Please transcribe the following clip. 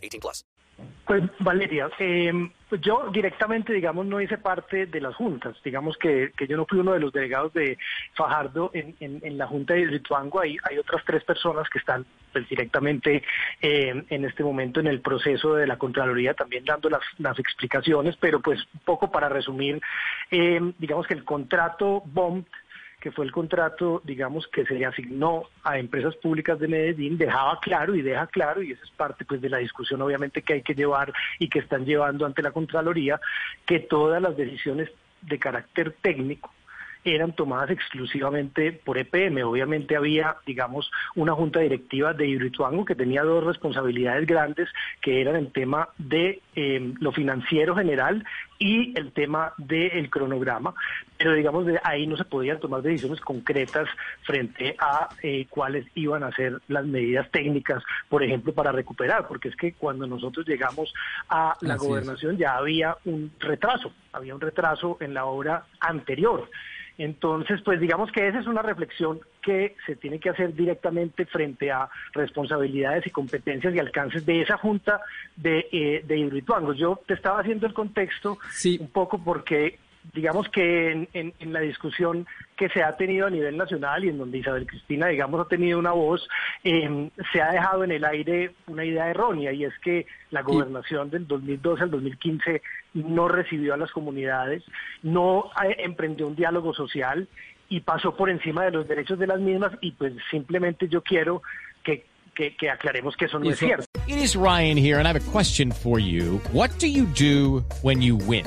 18 plus. Pues Valeria, eh, yo directamente, digamos, no hice parte de las juntas. Digamos que, que yo no fui uno de los delegados de Fajardo en, en, en la junta de Rituango. Hay, hay otras tres personas que están pues, directamente eh, en este momento en el proceso de la Contraloría también dando las, las explicaciones, pero pues un poco para resumir, eh, digamos que el contrato BOM que fue el contrato, digamos, que se le asignó a empresas públicas de Medellín, dejaba claro y deja claro, y esa es parte pues de la discusión obviamente que hay que llevar y que están llevando ante la Contraloría, que todas las decisiones de carácter técnico eran tomadas exclusivamente por EPM. Obviamente había, digamos, una junta directiva de Hidroituango que tenía dos responsabilidades grandes, que eran el tema de eh, lo financiero general y el tema del cronograma, pero digamos de ahí no se podían tomar decisiones concretas frente a eh, cuáles iban a ser las medidas técnicas, por ejemplo, para recuperar, porque es que cuando nosotros llegamos a la Así es. gobernación ya había un retraso, había un retraso en la obra anterior. Entonces, pues digamos que esa es una reflexión que se tiene que hacer directamente frente a responsabilidades y competencias y alcances de esa junta de, eh, de Hidroituango. Yo te estaba haciendo el contexto Sí. un poco porque digamos que en, en- en la discusión que se ha tenido a nivel nacional y en donde Isabel Cristina, digamos, ha tenido una voz, eh, se ha dejado en el aire una idea errónea y es que la gobernación del 2012 al 2015 no recibió a las comunidades, no eh, emprendió un diálogo social y pasó por encima de los derechos de las mismas y pues simplemente yo quiero que, que- que aclaremos que eso no es cierto. It is Ryan here, and I have a question for you. What do you do when you win?